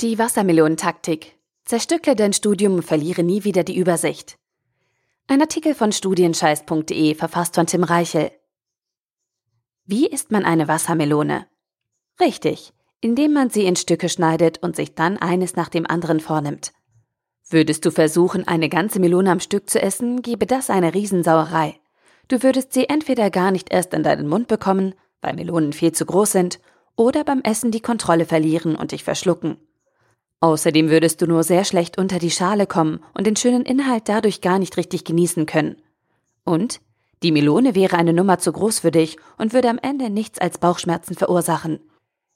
Die Wassermelonentaktik. Zerstückle dein Studium und verliere nie wieder die Übersicht. Ein Artikel von studienscheiß.de verfasst von Tim Reichel. Wie isst man eine Wassermelone? Richtig, indem man sie in Stücke schneidet und sich dann eines nach dem anderen vornimmt. Würdest du versuchen, eine ganze Melone am Stück zu essen, gäbe das eine Riesensauerei. Du würdest sie entweder gar nicht erst in deinen Mund bekommen, weil Melonen viel zu groß sind, oder beim Essen die Kontrolle verlieren und dich verschlucken. Außerdem würdest du nur sehr schlecht unter die Schale kommen und den schönen Inhalt dadurch gar nicht richtig genießen können. Und die Melone wäre eine Nummer zu groß für dich und würde am Ende nichts als Bauchschmerzen verursachen.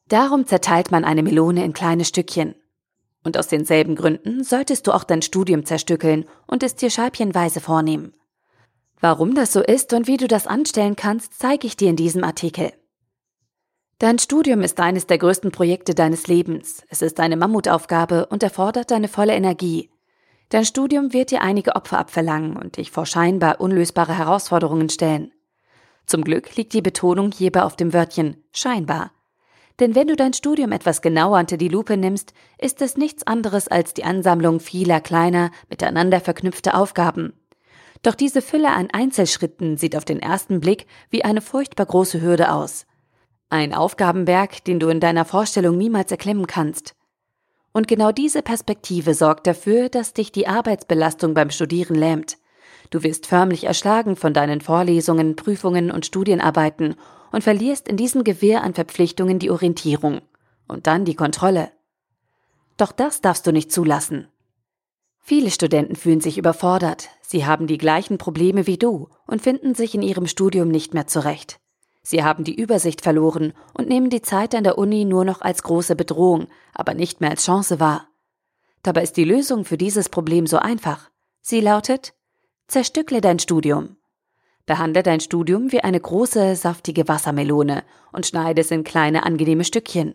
Darum zerteilt man eine Melone in kleine Stückchen. Und aus denselben Gründen solltest du auch dein Studium zerstückeln und es dir scheibchenweise vornehmen. Warum das so ist und wie du das anstellen kannst, zeige ich dir in diesem Artikel. Dein Studium ist eines der größten Projekte deines Lebens. Es ist eine Mammutaufgabe und erfordert deine volle Energie. Dein Studium wird dir einige Opfer abverlangen und dich vor scheinbar unlösbare Herausforderungen stellen. Zum Glück liegt die Betonung hierbei auf dem Wörtchen scheinbar. Denn wenn du dein Studium etwas genauer unter die Lupe nimmst, ist es nichts anderes als die Ansammlung vieler kleiner, miteinander verknüpfter Aufgaben. Doch diese Fülle an Einzelschritten sieht auf den ersten Blick wie eine furchtbar große Hürde aus. Ein Aufgabenberg, den du in deiner Vorstellung niemals erklimmen kannst. Und genau diese Perspektive sorgt dafür, dass dich die Arbeitsbelastung beim Studieren lähmt. Du wirst förmlich erschlagen von deinen Vorlesungen, Prüfungen und Studienarbeiten und verlierst in diesem Gewirr an Verpflichtungen die Orientierung und dann die Kontrolle. Doch das darfst du nicht zulassen. Viele Studenten fühlen sich überfordert, sie haben die gleichen Probleme wie du und finden sich in ihrem Studium nicht mehr zurecht. Sie haben die Übersicht verloren und nehmen die Zeit an der Uni nur noch als große Bedrohung, aber nicht mehr als Chance wahr. Dabei ist die Lösung für dieses Problem so einfach. Sie lautet, zerstückle dein Studium. Behandle dein Studium wie eine große, saftige Wassermelone und schneide es in kleine, angenehme Stückchen.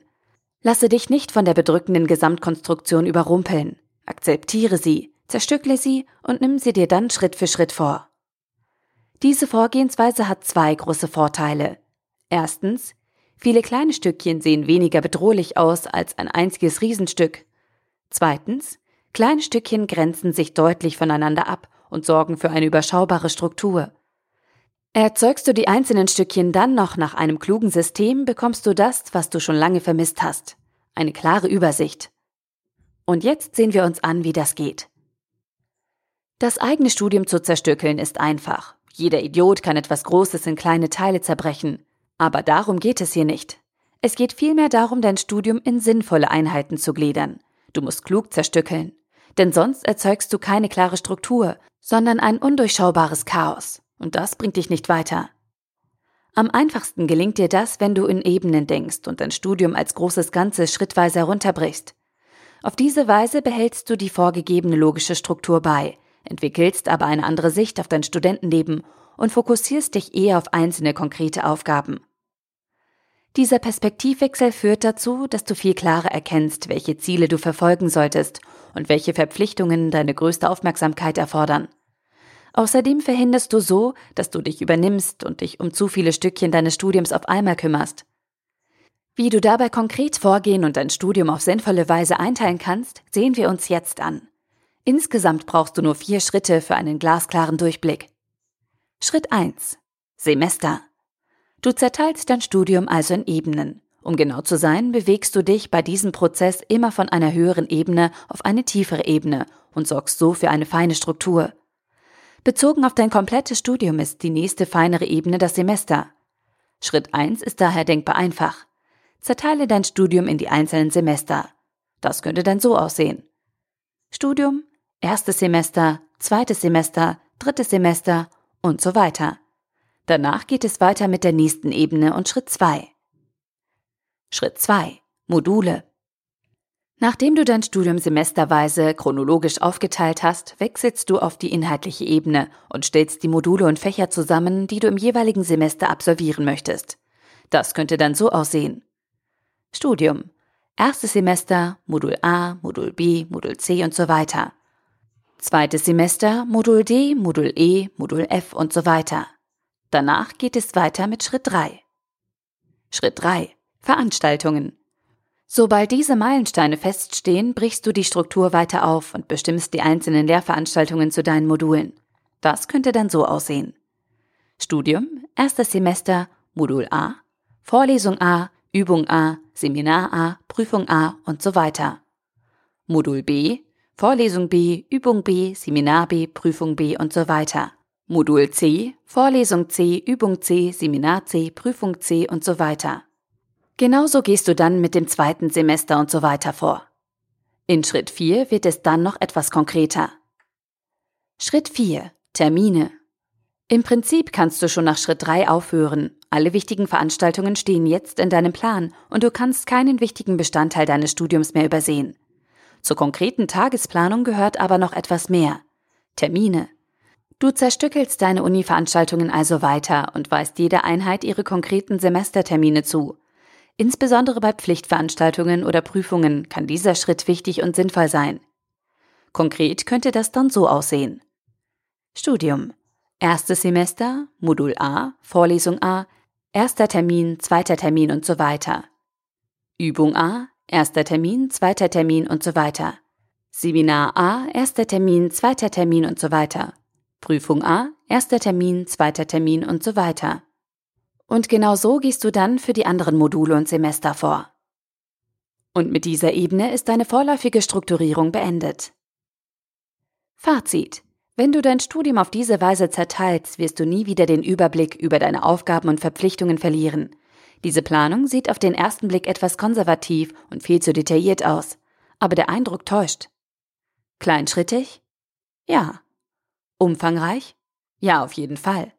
Lasse dich nicht von der bedrückenden Gesamtkonstruktion überrumpeln. Akzeptiere sie, zerstückle sie und nimm sie dir dann Schritt für Schritt vor. Diese Vorgehensweise hat zwei große Vorteile. Erstens, viele kleine Stückchen sehen weniger bedrohlich aus als ein einziges Riesenstück. Zweitens, kleine Stückchen grenzen sich deutlich voneinander ab und sorgen für eine überschaubare Struktur. Erzeugst du die einzelnen Stückchen dann noch nach einem klugen System, bekommst du das, was du schon lange vermisst hast. Eine klare Übersicht. Und jetzt sehen wir uns an, wie das geht. Das eigene Studium zu zerstückeln ist einfach. Jeder Idiot kann etwas Großes in kleine Teile zerbrechen. Aber darum geht es hier nicht. Es geht vielmehr darum, dein Studium in sinnvolle Einheiten zu gliedern. Du musst klug zerstückeln. Denn sonst erzeugst du keine klare Struktur, sondern ein undurchschaubares Chaos. Und das bringt dich nicht weiter. Am einfachsten gelingt dir das, wenn du in Ebenen denkst und dein Studium als großes Ganzes schrittweise herunterbrichst. Auf diese Weise behältst du die vorgegebene logische Struktur bei, entwickelst aber eine andere Sicht auf dein Studentenleben und fokussierst dich eher auf einzelne konkrete Aufgaben. Dieser Perspektivwechsel führt dazu, dass du viel klarer erkennst, welche Ziele du verfolgen solltest und welche Verpflichtungen deine größte Aufmerksamkeit erfordern. Außerdem verhinderst du so, dass du dich übernimmst und dich um zu viele Stückchen deines Studiums auf einmal kümmerst. Wie du dabei konkret vorgehen und dein Studium auf sinnvolle Weise einteilen kannst, sehen wir uns jetzt an. Insgesamt brauchst du nur vier Schritte für einen glasklaren Durchblick. Schritt 1. Semester. Du zerteilst dein Studium also in Ebenen. Um genau zu sein, bewegst du dich bei diesem Prozess immer von einer höheren Ebene auf eine tiefere Ebene und sorgst so für eine feine Struktur. Bezogen auf dein komplettes Studium ist die nächste feinere Ebene das Semester. Schritt 1 ist daher denkbar einfach. Zerteile dein Studium in die einzelnen Semester. Das könnte dann so aussehen. Studium, erstes Semester, zweites Semester, drittes Semester und so weiter. Danach geht es weiter mit der nächsten Ebene und Schritt 2. Schritt 2. Module. Nachdem du dein Studium semesterweise chronologisch aufgeteilt hast, wechselst du auf die inhaltliche Ebene und stellst die Module und Fächer zusammen, die du im jeweiligen Semester absolvieren möchtest. Das könnte dann so aussehen. Studium. Erstes Semester, Modul A, Modul B, Modul C und so weiter. Zweites Semester Modul D, Modul E, Modul F und so weiter. Danach geht es weiter mit Schritt 3. Schritt 3. Veranstaltungen. Sobald diese Meilensteine feststehen, brichst du die Struktur weiter auf und bestimmst die einzelnen Lehrveranstaltungen zu deinen Modulen. Das könnte dann so aussehen. Studium, erstes Semester, Modul A, Vorlesung A, Übung A, Seminar A, Prüfung A und so weiter. Modul B, Vorlesung B, Übung B, Seminar B, Prüfung B und so weiter. Modul C, Vorlesung C, Übung C, Seminar C, Prüfung C und so weiter. Genauso gehst du dann mit dem zweiten Semester und so weiter vor. In Schritt 4 wird es dann noch etwas konkreter. Schritt 4. Termine. Im Prinzip kannst du schon nach Schritt 3 aufhören. Alle wichtigen Veranstaltungen stehen jetzt in deinem Plan und du kannst keinen wichtigen Bestandteil deines Studiums mehr übersehen. Zur konkreten Tagesplanung gehört aber noch etwas mehr. Termine. Du zerstückelst deine Uni-Veranstaltungen also weiter und weist jeder Einheit ihre konkreten Semestertermine zu. Insbesondere bei Pflichtveranstaltungen oder Prüfungen kann dieser Schritt wichtig und sinnvoll sein. Konkret könnte das dann so aussehen. Studium. Erstes Semester, Modul A, Vorlesung A, erster Termin, zweiter Termin und so weiter. Übung A, erster Termin, zweiter Termin und so weiter. Seminar A, erster Termin, zweiter Termin und so weiter. Prüfung A, erster Termin, zweiter Termin und so weiter. Und genau so gehst du dann für die anderen Module und Semester vor. Und mit dieser Ebene ist deine vorläufige Strukturierung beendet. Fazit. Wenn du dein Studium auf diese Weise zerteilst, wirst du nie wieder den Überblick über deine Aufgaben und Verpflichtungen verlieren. Diese Planung sieht auf den ersten Blick etwas konservativ und viel zu detailliert aus, aber der Eindruck täuscht. Kleinschrittig? Ja. Umfangreich? Ja, auf jeden Fall.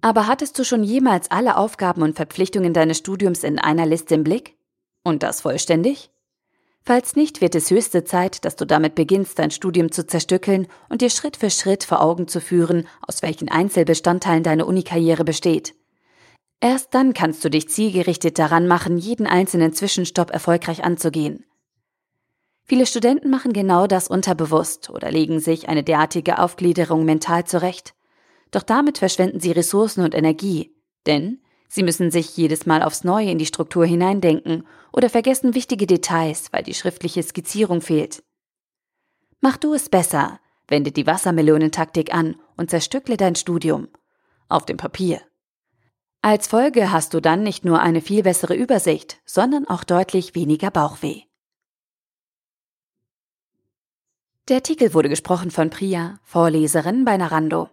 Aber hattest du schon jemals alle Aufgaben und Verpflichtungen deines Studiums in einer Liste im Blick? Und das vollständig? Falls nicht, wird es höchste Zeit, dass du damit beginnst, dein Studium zu zerstückeln und dir Schritt für Schritt vor Augen zu führen, aus welchen Einzelbestandteilen deine Unikarriere besteht. Erst dann kannst du dich zielgerichtet daran machen, jeden einzelnen Zwischenstopp erfolgreich anzugehen. Viele Studenten machen genau das unterbewusst oder legen sich eine derartige Aufgliederung mental zurecht. Doch damit verschwenden sie Ressourcen und Energie, denn sie müssen sich jedes Mal aufs Neue in die Struktur hineindenken oder vergessen wichtige Details, weil die schriftliche Skizzierung fehlt. Mach du es besser, wende die Wassermelonentaktik an und zerstückle dein Studium. Auf dem Papier. Als Folge hast du dann nicht nur eine viel bessere Übersicht, sondern auch deutlich weniger Bauchweh. Der Artikel wurde gesprochen von Priya, Vorleserin bei Narando.